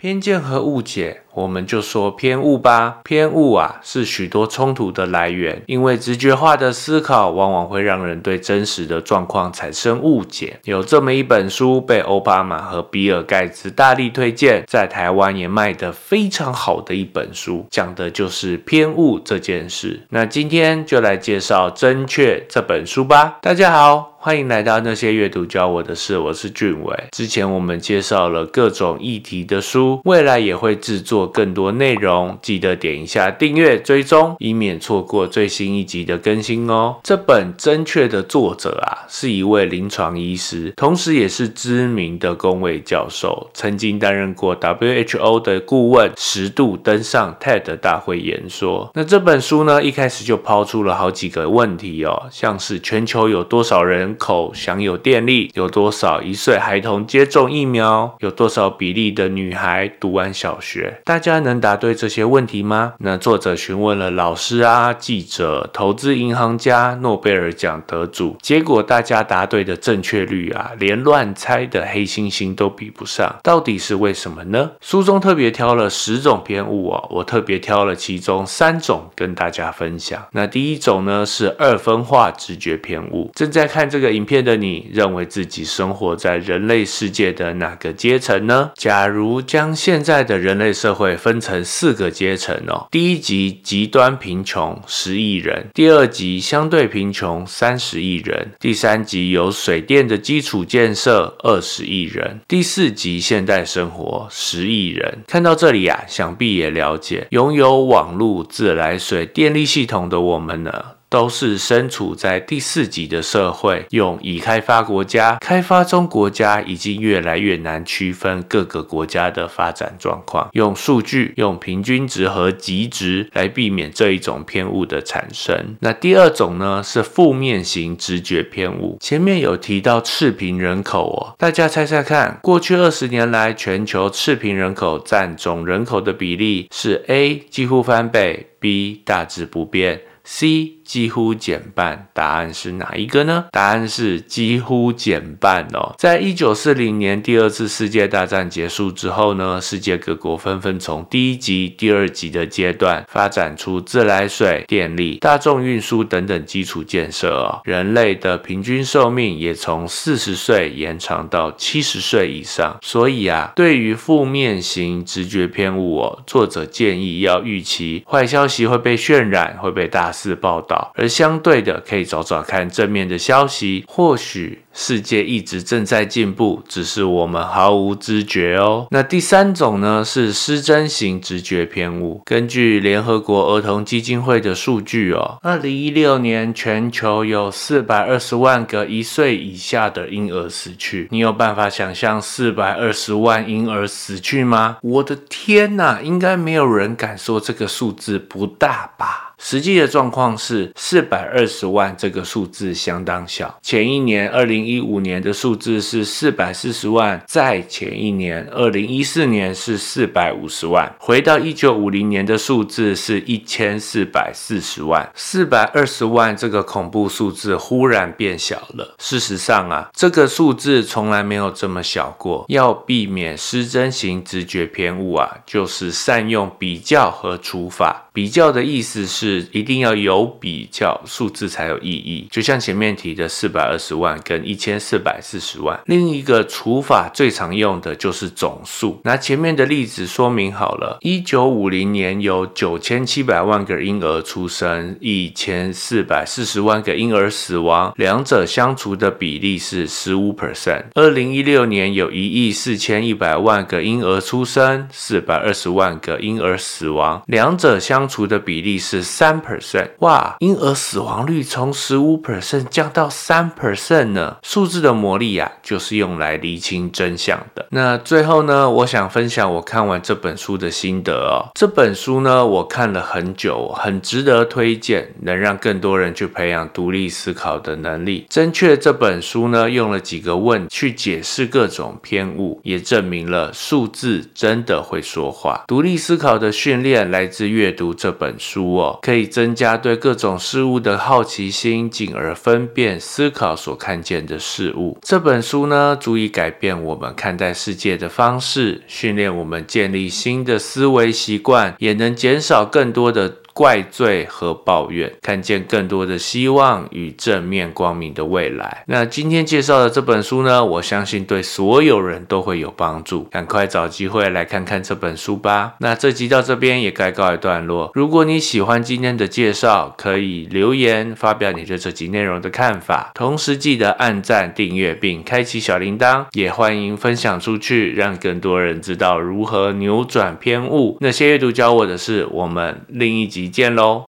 偏见和误解，我们就说偏误吧。偏误啊，是许多冲突的来源，因为直觉化的思考往往会让人对真实的状况产生误解。有这么一本书，被奥巴马和比尔盖茨大力推荐，在台湾也卖得非常好的一本书，讲的就是偏误这件事。那今天就来介绍《正确》这本书吧。大家好。欢迎来到那些阅读教我的事，我是俊伟。之前我们介绍了各种议题的书，未来也会制作更多内容，记得点一下订阅追踪，以免错过最新一集的更新哦。这本《正确》的作者啊，是一位临床医师，同时也是知名的公卫教授，曾经担任过 WHO 的顾问，十度登上 TED 大会演说。那这本书呢，一开始就抛出了好几个问题哦，像是全球有多少人？人口享有电力有多少？一岁孩童接种疫苗有多少比例的女孩读完小学？大家能答对这些问题吗？那作者询问了老师啊、记者、投资银行家、诺贝尔奖得主，结果大家答对的正确率啊，连乱猜的黑猩猩都比不上。到底是为什么呢？书中特别挑了十种偏误哦，我特别挑了其中三种跟大家分享。那第一种呢是二分化直觉偏误，正在看这。个影片的你认为自己生活在人类世界的哪个阶层呢？假如将现在的人类社会分成四个阶层哦，第一级极端贫穷十亿人，第二级相对贫穷三十亿人，第三级有水电的基础建设二十亿人，第四级现代生活十亿人。看到这里啊，想必也了解，拥有网络、自来水、电力系统的我们呢？都是身处在第四级的社会，用已开发国家、开发中国家已经越来越难区分各个国家的发展状况。用数据、用平均值和极值来避免这一种偏误的产生。那第二种呢，是负面型直觉偏误。前面有提到赤贫人口哦，大家猜猜看，过去二十年来全球赤贫人口占总人口的比例是 A 几乎翻倍，B 大致不变，C。几乎减半，答案是哪一个呢？答案是几乎减半哦。在一九四零年第二次世界大战结束之后呢，世界各国纷纷从第一级、第二级的阶段发展出自来水、电力、大众运输等等基础建设哦。人类的平均寿命也从四十岁延长到七十岁以上。所以啊，对于负面型直觉偏误哦，作者建议要预期坏消息会被渲染，会被大肆报道。而相对的，可以找找看正面的消息，或许。世界一直正在进步，只是我们毫无知觉哦。那第三种呢，是失真型直觉偏误。根据联合国儿童基金会的数据哦，二零一六年全球有四百二十万个一岁以下的婴儿死去。你有办法想象四百二十万婴儿死去吗？我的天哪，应该没有人敢说这个数字不大吧？实际的状况是四百二十万这个数字相当小。前一年二零。一五年的数字是四百四十万，在前一年二零一四年是四百五十万，回到一九五零年的数字是一千四百四十万，四百二十万这个恐怖数字忽然变小了。事实上啊，这个数字从来没有这么小过。要避免失真型直觉偏误啊，就是善用比较和除法。比较的意思是是一定要有比较，数字才有意义。就像前面提的四百二十万跟一千四百四十万。另一个除法最常用的就是总数。拿前面的例子说明好了，一九五零年有九千七百万个婴儿出生，一千四百四十万个婴儿死亡，两者相除的比例是十五 percent。二零一六年有一亿四千一百万个婴儿出生，四百二十万个婴儿死亡，两者相。除的比例是三 percent，哇，婴儿死亡率从十五 percent 降到三 percent 呢？数字的魔力呀，就是用来厘清真相的。那最后呢，我想分享我看完这本书的心得哦。这本书呢，我看了很久，很值得推荐，能让更多人去培养独立思考的能力。正确这本书呢，用了几个问去解释各种偏误，也证明了数字真的会说话。独立思考的训练来自阅读。这本书哦，可以增加对各种事物的好奇心，进而分辨思考所看见的事物。这本书呢，足以改变我们看待世界的方式，训练我们建立新的思维习惯，也能减少更多的。怪罪和抱怨，看见更多的希望与正面光明的未来。那今天介绍的这本书呢，我相信对所有人都会有帮助。赶快找机会来看看这本书吧。那这集到这边也该告一段落。如果你喜欢今天的介绍，可以留言发表你对这集内容的看法。同时记得按赞、订阅并开启小铃铛，也欢迎分享出去，让更多人知道如何扭转偏误。那些阅读教我的事，我们另一集见喽。